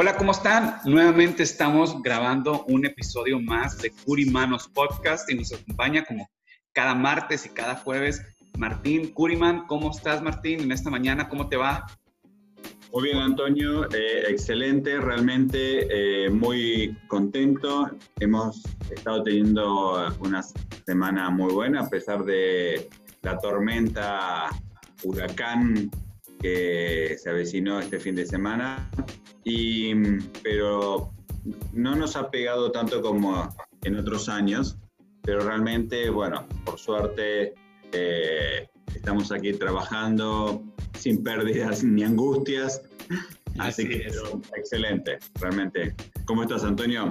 Hola, ¿cómo están? Nuevamente estamos grabando un episodio más de Curimanos Podcast y nos acompaña como cada martes y cada jueves Martín Curiman. ¿Cómo estás, Martín? En esta mañana, ¿cómo te va? Muy bien, Antonio. Eh, excelente, realmente eh, muy contento. Hemos estado teniendo una semana muy buena a pesar de la tormenta huracán que se avecinó este fin de semana y, pero no nos ha pegado tanto como en otros años, pero realmente, bueno, por suerte eh, estamos aquí trabajando sin pérdidas ni angustias. Así, que excelente, realmente. ¿Cómo estás, Antonio?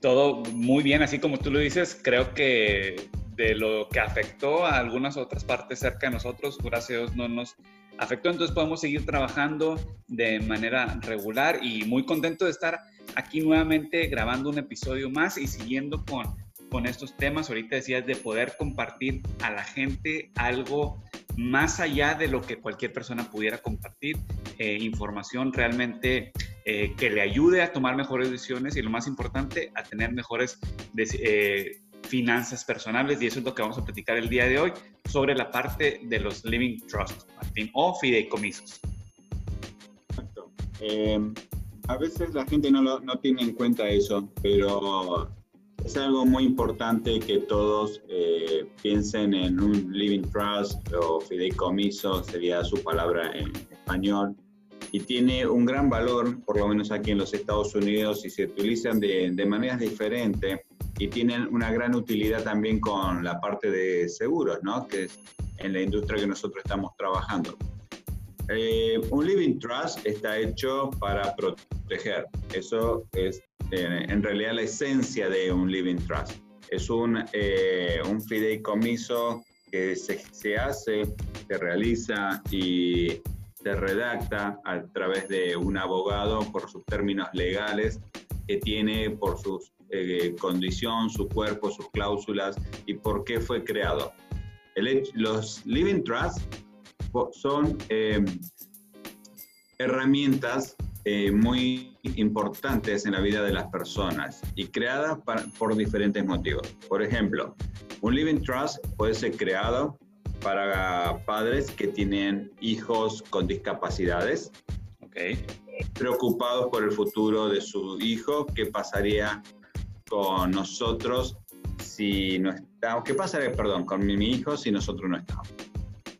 Todo muy bien, así como tú lo dices, creo que de lo que afectó a algunas otras partes cerca de nosotros, gracias a Dios no nos afectó, entonces podemos seguir trabajando de manera regular y muy contento de estar aquí nuevamente grabando un episodio más y siguiendo con, con estos temas. Ahorita decías de poder compartir a la gente algo más allá de lo que cualquier persona pudiera compartir, eh, información realmente eh, que le ayude a tomar mejores decisiones y lo más importante, a tener mejores eh, finanzas personales y eso es lo que vamos a platicar el día de hoy sobre la parte de los Living Trust, Martín, o fideicomisos. Exacto. Em, a veces la gente no, lo, no tiene en cuenta eso, pero es algo muy importante que todos eh, piensen en un living trust o fideicomiso, sería su palabra en español, y tiene un gran valor, por lo menos aquí en los Estados Unidos, y se utilizan de, de maneras diferentes y tienen una gran utilidad también con la parte de seguros, ¿no? que es en la industria que nosotros estamos trabajando. Eh, un living trust está hecho para proteger. Eso es eh, en realidad la esencia de un living trust. Es un, eh, un fideicomiso que se, se, hace, se realiza y se redacta a través de un abogado por sus términos legales que tiene por su eh, condición, su cuerpo, sus cláusulas y por qué fue creado. El, los Living Trusts son eh, herramientas eh, muy importantes en la vida de las personas y creadas por diferentes motivos. Por ejemplo, un Living Trust puede ser creado para padres que tienen hijos con discapacidades, okay preocupados por el futuro de su hijo, qué pasaría con nosotros si no estamos, qué pasaría, perdón, con mi, hijo si nosotros no estamos.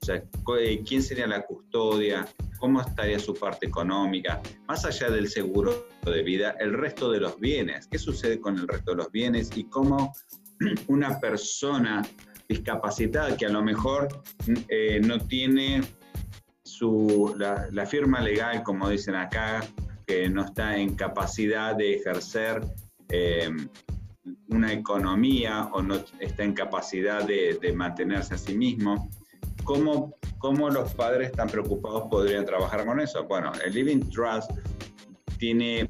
O sea, eh, quién sería la custodia, cómo estaría su parte económica, más allá del seguro de vida, el resto de los bienes, qué sucede con el resto de los bienes y cómo una persona discapacitada que a lo mejor eh, no tiene su, la, firma legal, como dicen acá, que no está en capacidad de ejercer eh, una economía o no está en capacidad de, mantenerse a sí mismo, ¿cómo, ¿cómo, los padres tan preocupados podrían trabajar con eso? Bueno, el Living Trust tiene,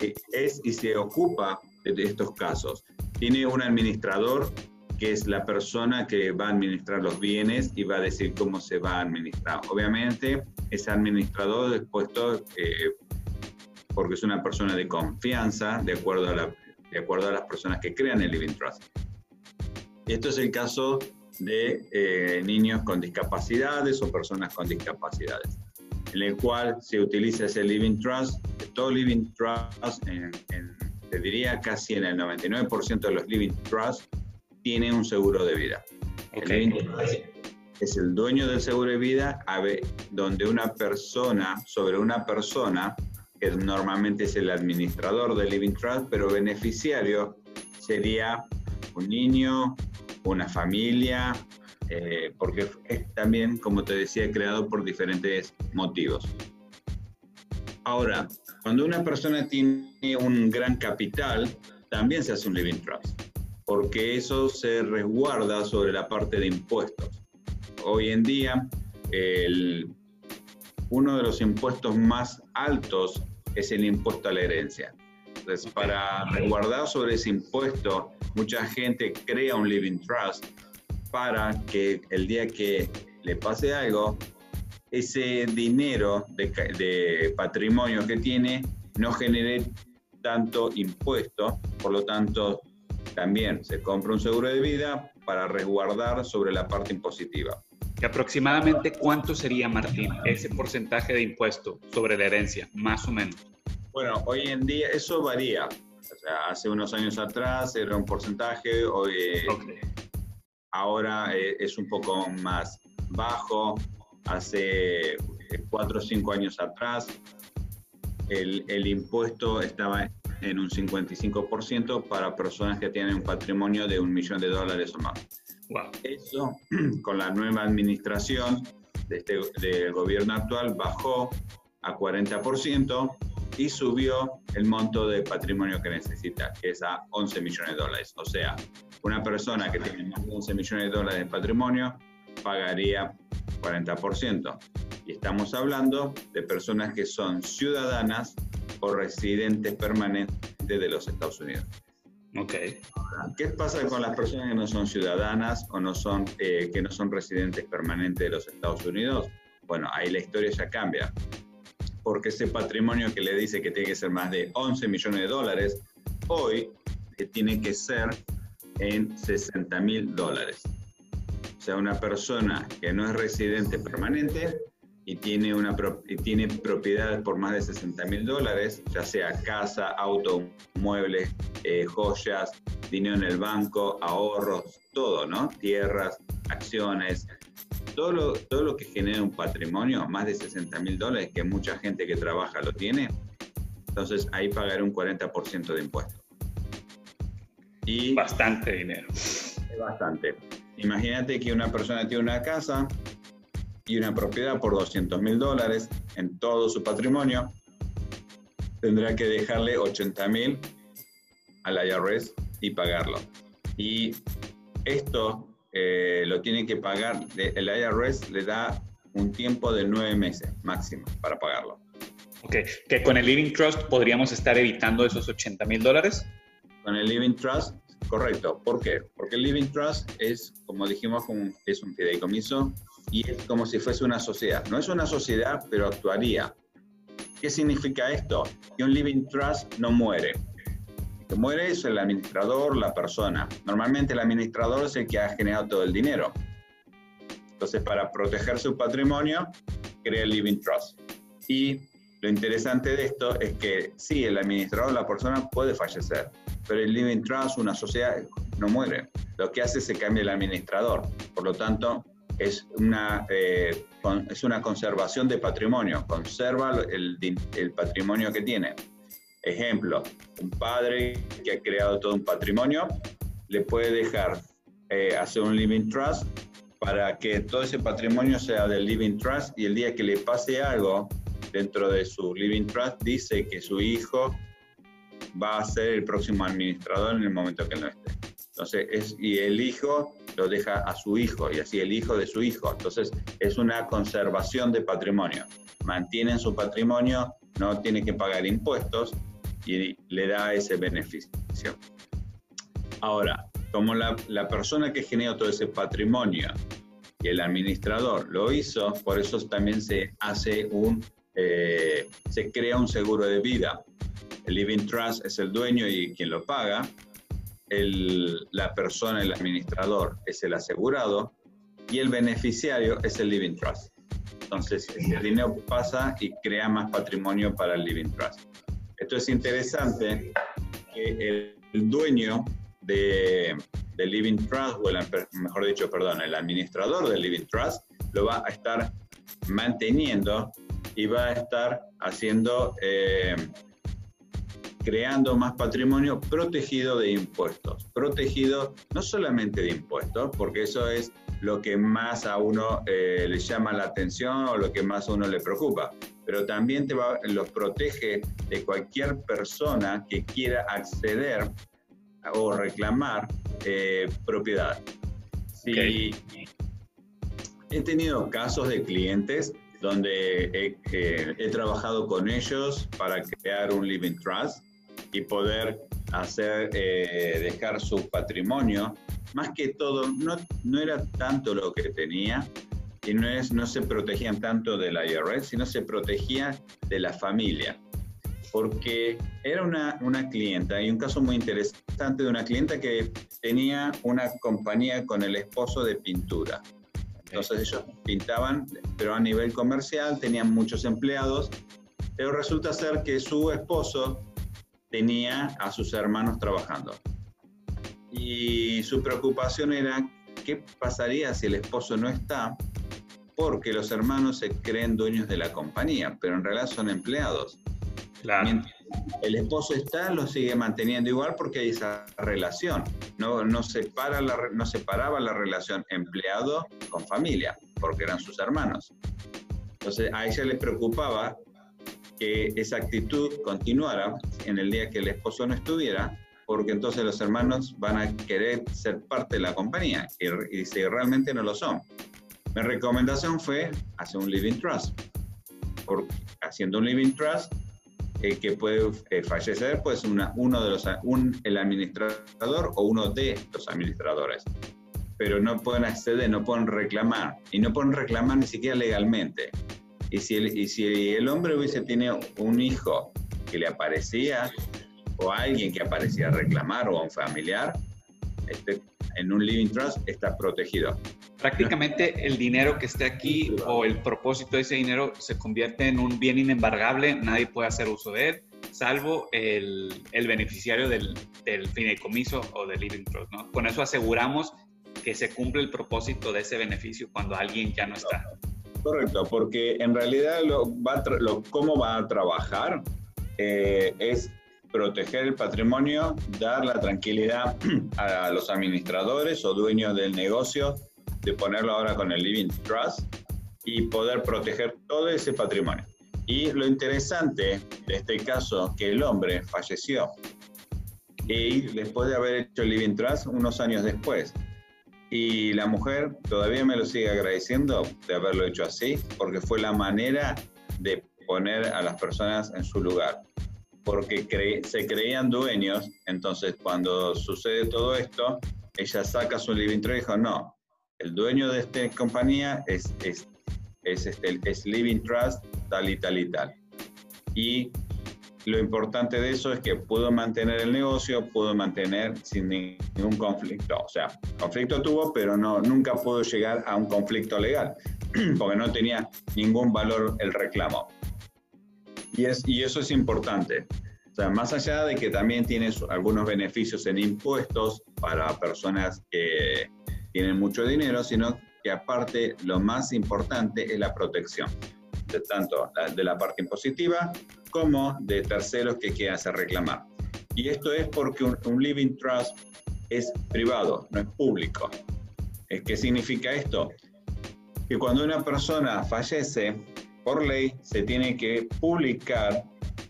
eh, es y se ocupa de estos casos. Tiene un administrador que es la persona que va a administrar los bienes y va a decir cómo se va a administrar. Obviamente, ese administrador es puesto eh, porque es una persona de confianza, de acuerdo, a la, de acuerdo a las personas que crean el Living Trust. Esto es el caso de eh, niños con discapacidades o personas con discapacidades, en el cual se utiliza ese Living Trust. Todo Living Trust, te diría casi en el 99% de los Living Trust, tiene un seguro de vida. es el dueño del seguro de vida, donde una persona, sobre una persona, que normalmente es el administrador del Living Trust, pero beneficiario sería un niño, una familia, eh, porque es también, como te decía, creado por diferentes motivos. Ahora, cuando una persona tiene un gran capital, también se hace un living trust, porque eso se resguarda sobre la parte de impuestos. Hoy en día, uno de los impuestos más altos es el impuesto a la herencia. Entonces, para resguardar sobre ese impuesto, mucha gente crea un living trust para que el día que le pase algo, ese dinero de, patrimonio que tiene no genere tanto impuesto, por lo tanto también se compra un seguro de vida para resguardar sobre la parte impositiva. ¿Y aproximadamente cuánto sería, Martín, ese porcentaje de impuesto sobre la herencia, más o menos? Bueno, hoy en día eso varía. O sea, hace unos años atrás era un porcentaje, hoy ahora eh, es un poco más bajo hace cuatro o cinco años atrás, el, el, impuesto estaba en un 55% para personas que tienen un patrimonio de un millón de dólares o más. Eso, con la nueva administración de este, del gobierno actual, bajó a 40% y subió el monto de patrimonio que necesita, que es a 11 millones de dólares. O sea, una persona que tiene más de 11 millones de dólares de patrimonio pagaría 40%. Y estamos hablando de personas que son ciudadanas o residentes permanentes de los Estados Unidos. Ok. ¿Qué pasa con las personas que no son ciudadanas o no son, eh, que no son residentes permanentes de los Estados Unidos? Bueno, ahí la historia ya cambia. Porque ese patrimonio que le dice que tiene que ser más de 11 millones de dólares, hoy eh, tiene que ser en 60 mil dólares sea una persona que no es residente permanente y tiene, una, y tiene propiedades por más de 60 mil dólares, ya sea casa, auto, muebles, eh, joyas, dinero en el banco, ahorros, todo, ¿no? Tierras, acciones, todo lo, todo lo que genera un patrimonio, más de 60 mil dólares, que mucha gente que trabaja lo tiene, entonces ahí pagaré un 40% de impuestos. Y bastante dinero. Bastante. Imagínate que una persona tiene una casa y una propiedad por 200 mil dólares en todo su patrimonio, tendrá que dejarle 80 mil al IRS y pagarlo. Y esto eh, lo tiene que pagar, el IRS le da un tiempo de nueve meses máximo para pagarlo. Ok, que con el Living Trust podríamos estar evitando esos 80 mil dólares. Con el Living Trust Correcto. ¿Por qué? Porque el Living Trust es, como dijimos, es un fideicomiso y es como si fuese una sociedad. No es una sociedad, pero actuaría. ¿Qué significa esto? Que un Living Trust no muere. El que muere es el administrador, la persona. Normalmente el administrador es el que ha generado todo el dinero. Entonces, para proteger su patrimonio, crea el Living Trust. Y lo interesante de esto es que sí, el administrador, la persona puede fallecer, pero el living trust, una sociedad, no muere. Lo que hace es que cambia el administrador. Por lo tanto, es una, eh, es una conservación de patrimonio, conserva el, el, patrimonio que tiene. Ejemplo, un padre que ha creado todo un patrimonio le puede dejar eh, hacer un living trust para que todo ese patrimonio sea del living trust y el día que le pase algo dentro de su living trust dice que su hijo va a ser el próximo administrador en el momento que no esté. Entonces, es, y el hijo lo deja a su hijo y así el hijo de su hijo. Entonces, es una conservación de patrimonio. Mantienen su patrimonio, no tiene que pagar impuestos y le da ese beneficio. Ahora, como la, la persona que generó todo ese patrimonio y el administrador lo hizo, por eso también se hace un, eh, se crea un seguro de vida el Living Trust es el dueño y quien lo paga. La persona, el administrador, es el asegurado. Y el beneficiario es el Living Trust. Entonces, el dinero pasa y crea más patrimonio para el Living Trust. Esto es interesante que el, dueño de, del Living Trust, o el, mejor dicho, perdón, el administrador del Living Trust, lo va a estar manteniendo y va a estar haciendo, eh, creando más patrimonio protegido de impuestos. Protegido no solamente de impuestos, porque eso es lo que más a uno eh, le llama la atención o lo que más a uno le preocupa, pero también te va, los protege de cualquier persona que quiera acceder o reclamar eh, propiedad. Si he tenido casos de clientes donde he, he, trabajado con ellos para crear un living trust y poder hacer eh, dejar su patrimonio. Más que todo, no, no era tanto lo que tenía, y no, es, no se protegían tanto de la IRS, sino se protegía de la familia porque era una, una clienta, y un caso muy interesante de una clienta que tenía una compañía con el esposo de pintura. Entonces ellos pintaban, pero a nivel comercial, tenían muchos empleados, pero resulta ser que su esposo tenía a sus hermanos trabajando. Y su preocupación era qué pasaría si el esposo no está, porque los hermanos se creen dueños de la compañía, pero en realidad son empleados. Mientras el esposo está, lo sigue manteniendo igual porque hay esa relación. No, no, separa la, no separaba la relación empleado con familia, porque eran sus hermanos. Entonces a ella le preocupaba que esa actitud continuara en el día que el esposo no estuviera, porque entonces los hermanos van a querer ser parte de la compañía y, y si realmente no lo son. Mi recomendación fue hacer un living trust. Porque haciendo un living trust eh, que puede eh, fallecer, pues una, uno de los, un, el administrador o uno de los administradores. Pero no pueden acceder, no pueden reclamar, y no pueden reclamar ni siquiera legalmente. Y si el, y si el hombre hubiese tenido un hijo que le aparecía, o alguien que aparecía a reclamar, o a un familiar, este, en un living trust está protegido prácticamente el dinero que esté aquí o el propósito de ese dinero se convierte en un bien inembargable, nadie puede hacer uso de él, salvo el, el beneficiario del, del, fideicomiso o del living trust. ¿no? Con eso aseguramos que se cumple el propósito de ese beneficio cuando alguien ya no está. Correcto, porque en realidad cómo va a trabajar eh, es proteger el patrimonio, dar la tranquilidad a los administradores o dueños del negocio de ponerlo ahora con el Living Trust y poder proteger todo ese patrimonio. Y lo interesante de este caso, que el hombre falleció y después de haber hecho el Living Trust unos años después. Y la mujer todavía me lo sigue agradeciendo de haberlo hecho así, porque fue la manera de poner a las personas en su lugar. Porque se creían dueños, entonces cuando sucede todo esto, ella saca su living trust y dijo, no, el dueño de esta compañía es, es, es, este, es Living Trust, tal y tal y tal. Y lo importante de eso es que pudo mantener el negocio, pudo mantener sin ningún conflicto. O sea, conflicto tuvo, pero no, nunca pudo llegar a un conflicto legal, porque no tenía ningún valor el reclamo. Y, es, y eso es importante. O sea, más allá de que también tiene algunos beneficios en impuestos para personas que tienen mucho dinero, sino que aparte lo más importante es la protección, de tanto de la parte impositiva como de terceros que quieran hacer reclamar. Y esto es porque un, living trust es privado, no es público. ¿Qué significa esto? Que cuando una persona fallece, por ley se tiene que publicar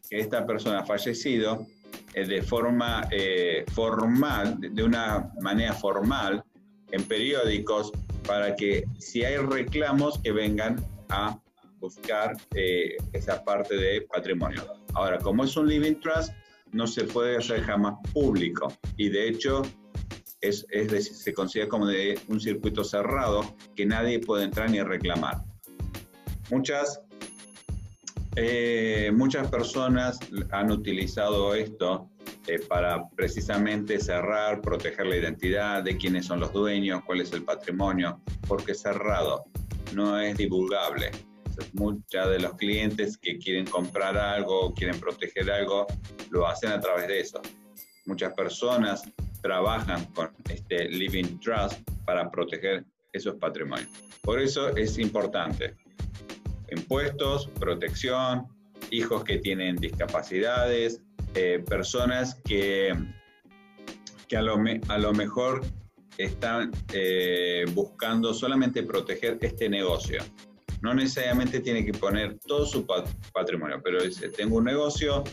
que esta persona ha fallecido eh, de forma eh, formal, de una manera formal, en periódicos para que si hay reclamos que vengan a buscar eh, esa parte de patrimonio. Ahora, como es un living trust, no se puede hacer jamás público y de hecho es, es se considera como de un circuito cerrado que nadie puede entrar ni reclamar. Muchas, eh, muchas personas han utilizado esto eh, para precisamente cerrar, proteger la identidad de quiénes son los dueños, cuál es el patrimonio, porque cerrado, no es divulgable. Muchos de los clientes que quieren comprar algo, quieren proteger algo, lo hacen a través de eso. Muchas personas trabajan con este Living Trust para proteger esos patrimonios. Por eso es importante. Impuestos, protección, hijos que tienen discapacidades, eh, personas que, que a, lo a lo mejor están eh, buscando solamente proteger este negocio. No necesariamente tiene que poner todo su patrimonio, pero dice, tengo un negocio,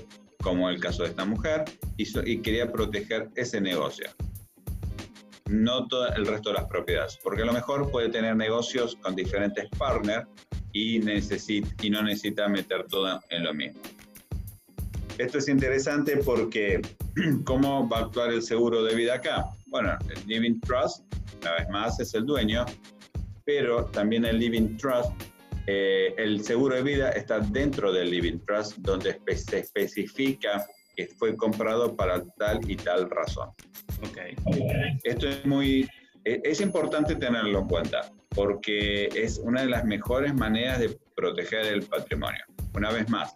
como el caso de esta mujer, y, y quería proteger ese negocio. No todo el resto de las propiedades, porque a lo mejor puede tener negocios con diferentes partners y, necesita, y no necesita meter todo en lo mismo. Esto es interesante porque, ¿cómo va a actuar el seguro de vida acá? Bueno, el Living Trust, una vez más, es el dueño, pero también el Living Trust, eh, el seguro de vida está dentro del Living Trust, donde se especifica que fue comprado para tal y tal razón. Okay. Esto es muy, e, es importante tenerlo en cuenta, porque es una de las mejores maneras de proteger el patrimonio. Una vez más,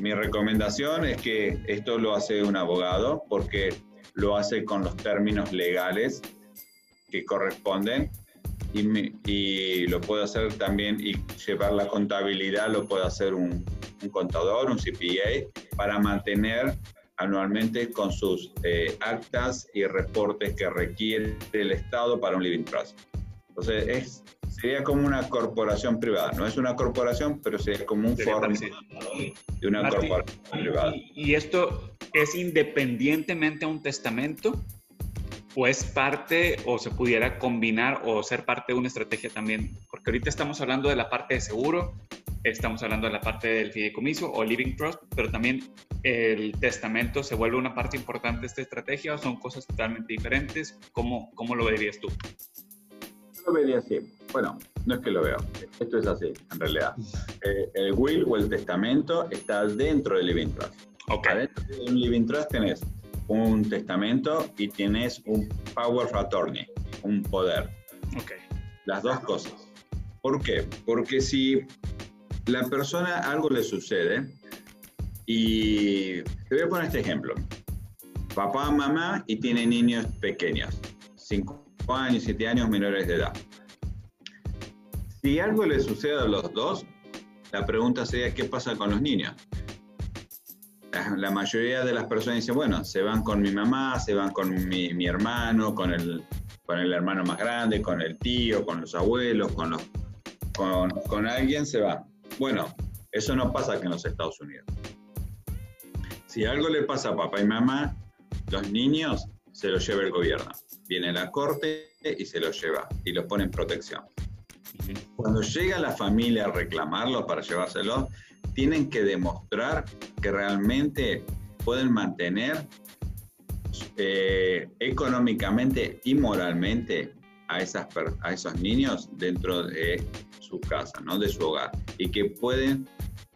mi recomendación es que esto lo hace un abogado, porque lo hace con los términos legales que corresponden y, lo puede hacer también y llevar la contabilidad, lo puede hacer un, contador, un CPA, para mantener anualmente con sus eh, actas y reportes que requiere el Estado para un living trust. Entonces, es, sería como una corporación privada. No es una corporación, pero sería como un foro de una corporación privada. ¿Y esto es independientemente a un testamento? ¿O es parte o se pudiera combinar o ser parte de una estrategia también? Porque ahorita estamos hablando de la parte de seguro, estamos hablando de la parte del fideicomiso o living trust, pero también el testamento se vuelve una parte importante de esta estrategia o son cosas totalmente diferentes. ¿Cómo, cómo lo verías tú? lo vería así. Bueno, no es que lo veo. Esto es así, en realidad. Eh, el will o el testamento está dentro del living trust. Okay. Adentro de un living trust tenés un testamento y tienes un power of attorney, un poder. Okay. Las dos cosas. ¿Por qué? Porque si la persona algo le sucede, y te voy a poner este ejemplo. Papá, mamá y tiene niños pequeños, cinco años, siete años menores de edad. Si algo le sucede a los dos, la pregunta sería, ¿qué pasa con los niños? La, mayoría de las personas dicen, bueno, se van con mi mamá, se van con mi, hermano, con el, con el hermano más grande, con el tío, con los abuelos, con, los, con, con alguien se va. Bueno, eso no pasa aquí en los Estados Unidos. Si algo le pasa a papá y mamá, los niños se los lleva el gobierno. Viene la corte y se los lleva y los pone en protección. Cuando llega la familia a reclamarlo para llevárselo, tienen que demostrar que realmente pueden mantener eh, económicamente y moralmente a, esas, a esos niños dentro de su casa, ¿no? de su hogar, y que pueden,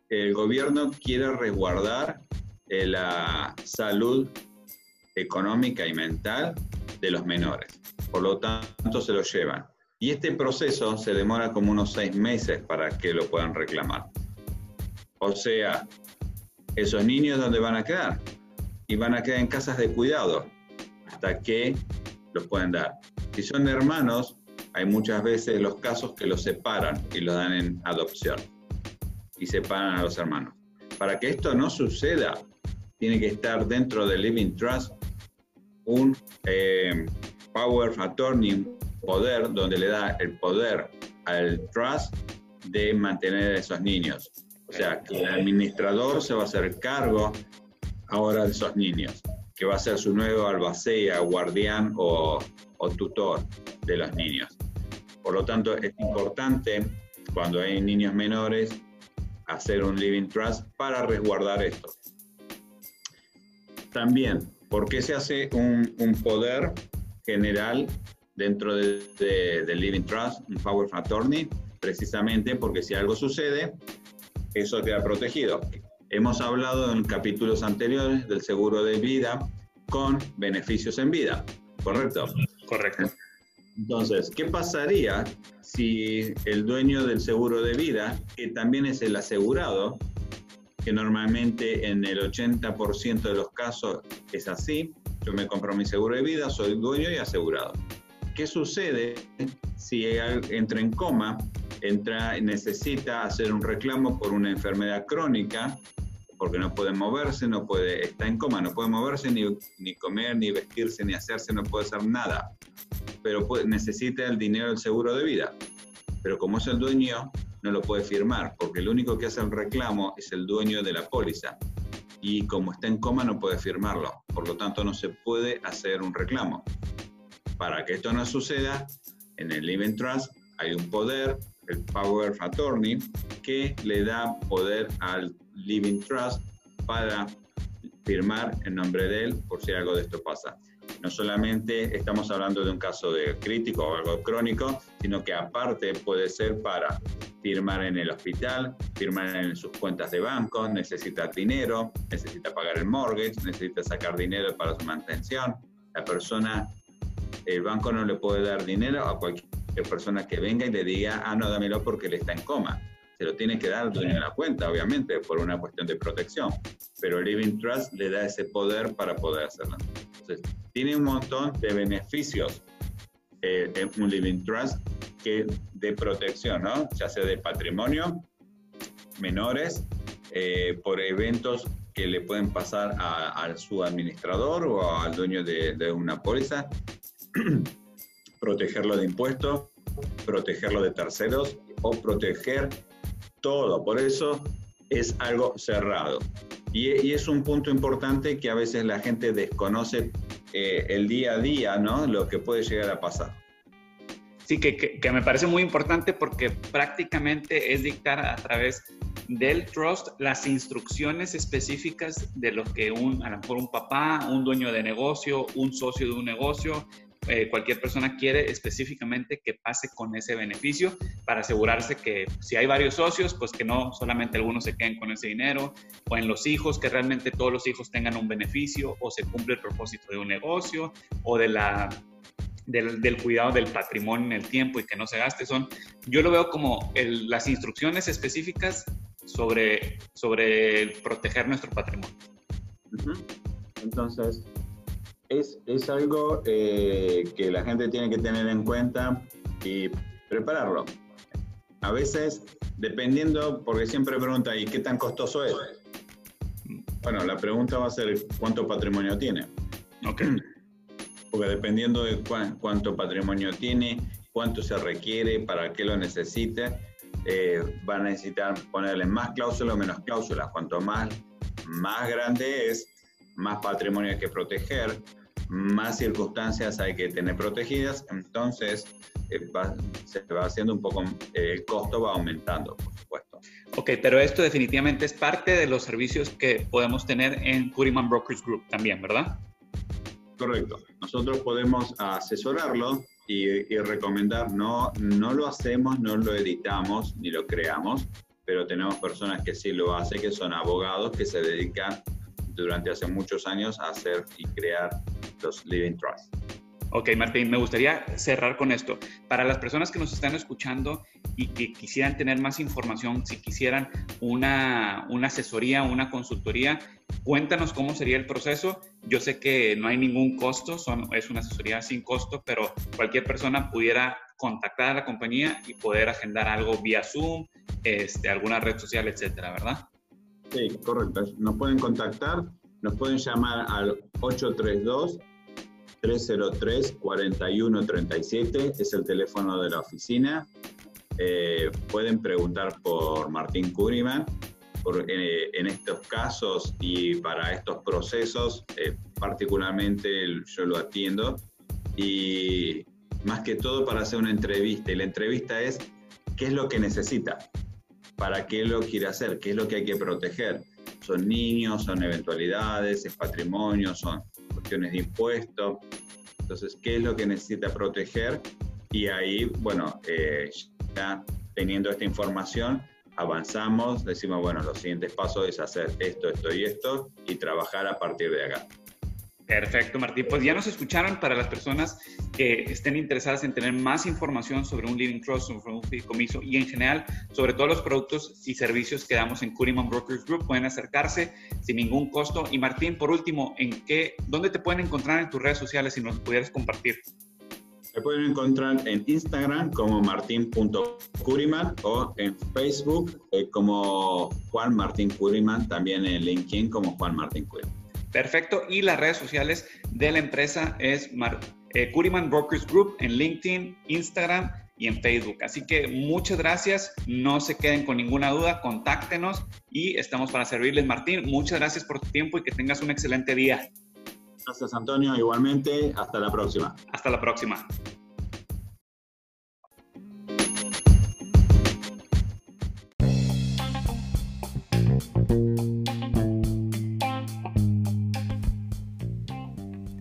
el gobierno quiere resguardar eh, la salud económica y mental de los menores. Por lo tanto, se los llevan. Y este proceso se demora como unos seis meses para que lo puedan reclamar. O sea, esos niños dónde van a quedar? Y van a quedar en casas de cuidado hasta que los pueden dar. Si son hermanos, hay muchas veces los casos que los separan y los dan en adopción y separan a los hermanos. Para que esto no suceda, tiene que estar dentro del Living Trust un eh, Power Attorney, poder donde le da el poder al trust de mantener a esos niños. O sea, que el administrador se va a hacer cargo ahora de esos niños, que va a ser su nuevo albacea, guardián o, o tutor de los niños. Por lo tanto, es importante cuando hay niños menores hacer un living trust para resguardar esto. También, ¿por qué se hace un, un poder general dentro del de, Living Trust, un Power of Attorney, precisamente porque si algo sucede, eso queda protegido. Hemos hablado en capítulos anteriores del seguro de vida con beneficios en vida, ¿correcto? Correcto. Entonces, ¿qué pasaría si el dueño del seguro de vida, que también es el asegurado, que normalmente en el 80% de los casos es así, yo me compro mi seguro de vida, soy dueño y asegurado. ¿Qué sucede si entra en coma, entra, necesita hacer un reclamo por una enfermedad crónica, porque no puede moverse, no puede, está en coma, no puede moverse, ni, ni comer, ni vestirse, ni hacerse, no puede hacer nada, pero necesita el dinero del seguro de vida. Pero como es el dueño, no lo puede firmar, porque el único que hace el reclamo es el dueño de la póliza. Y como está en coma, no puede firmarlo. Por lo tanto, no se puede hacer un reclamo. Para que esto no suceda, en el Living Trust hay un poder, el Power of Attorney, que le da poder al Living Trust para firmar en nombre de él por si algo de esto pasa. No solamente estamos hablando de un caso de crítico o algo crónico, sino que aparte puede ser para firmar en el hospital, firmar en sus cuentas de banco, necesita dinero, necesita pagar el mortgage, necesita sacar dinero para su mantención. La persona, el banco no le puede dar dinero a cualquier persona que venga y le diga, ah, no, dámelo porque él está en coma. Se lo tiene que dar al dueño de la cuenta, obviamente, por una cuestión de protección. Pero Living Trust le da ese poder para poder hacerlo. Entonces, tiene un montón de beneficios eh, un Living Trust que de protección, ¿no? Ya sea de patrimonio, menores, eh, por eventos que le pueden pasar a, su administrador o al dueño de, de una póliza, protegerlo de impuestos, protegerlo de terceros o proteger todo. Por eso es algo cerrado. Y, es un punto importante que a veces la gente desconoce eh, el día a día, ¿no? Lo que puede llegar a pasar. Sí, que, que, me parece muy importante porque prácticamente es dictar a través del trust las instrucciones específicas de lo que un, a lo mejor un papá, un dueño de negocio, un socio de un negocio, eh, cualquier persona quiere específicamente que pase con ese beneficio para asegurarse que si hay varios socios, pues que no solamente algunos se queden con ese dinero, o en los hijos, que realmente todos los hijos tengan un beneficio, o se cumple el propósito de un negocio, o de la del, cuidado del patrimonio en el tiempo y que no se gaste. Son, yo lo veo como las instrucciones específicas sobre, sobre proteger nuestro patrimonio. Entonces, es, es algo eh, que la gente tiene que tener en cuenta y prepararlo. A veces, dependiendo, porque siempre pregunta, ¿y qué tan costoso es? Bueno, la pregunta va a ser, ¿cuánto patrimonio tiene? Ok. Porque dependiendo de cuánto patrimonio tiene, cuánto se requiere, para qué lo necesite, eh, va a necesitar ponerle más cláusulas o menos cláusulas. Cuanto más, más grande es, más patrimonio hay que proteger, más circunstancias hay que tener protegidas, entonces eh, se va haciendo un poco, eh, el costo va aumentando, por supuesto. Ok, pero esto definitivamente es parte de los servicios que podemos tener en Curiman Brokers Group también, ¿verdad? Correcto. Nosotros podemos asesorarlo y, y, recomendar, no, no lo hacemos, no lo editamos ni lo creamos, pero tenemos personas que sí lo hacen, que son abogados que se dedican durante hace muchos años a hacer y crear los Living Trust. Ok, Martín, me gustaría cerrar con esto. Para las personas que nos están escuchando y que quisieran tener más información, si quisieran una, una asesoría, una consultoría, cuéntanos cómo sería el proceso. Yo sé que no hay ningún costo, son, es una asesoría sin costo, pero cualquier persona pudiera contactar a la compañía y poder agendar algo vía Zoom, este, alguna red social, etcétera, ¿verdad? Sí, correcto. Nos pueden contactar, nos pueden llamar al 832-303-4137, es el teléfono de la oficina. Eh, pueden preguntar por Martín Kuriman. Eh, en estos casos y para estos procesos, eh, particularmente yo lo atiendo y más que todo para hacer una entrevista. Y la entrevista es qué es lo que necesita para qué lo quiere hacer, qué es lo que hay que proteger. Son niños, son eventualidades, es patrimonio, son cuestiones de impuestos. Entonces, ¿qué es lo que necesita proteger? Y ahí, bueno, eh, ya teniendo esta información, avanzamos, decimos, bueno, los siguientes pasos es hacer esto, esto y esto y trabajar a partir de acá. Perfecto, Martín. Pues ya nos escucharon para las personas que estén interesadas en tener más información sobre un Living Trust, sobre un fideicomiso y en general sobre todos los productos y servicios que damos en Curiman Brokers Group. Pueden acercarse sin ningún costo. Y Martín, por último, ¿en qué, ¿dónde te pueden encontrar en tus redes sociales si nos pudieras compartir? Me pueden encontrar en Instagram como martin.curiman o en Facebook eh, como Juan Martín Curiman, también en LinkedIn como Juan Martín Curiman. Perfecto. Y las redes sociales de la empresa es eh, Curiman Brokers Group en LinkedIn, Instagram y en Facebook. Así que muchas gracias. No se queden con ninguna duda. Contáctenos y estamos para servirles. Martín, muchas gracias por tu tiempo y que tengas un excelente día. Gracias, Antonio. Igualmente, hasta la próxima. Hasta la próxima.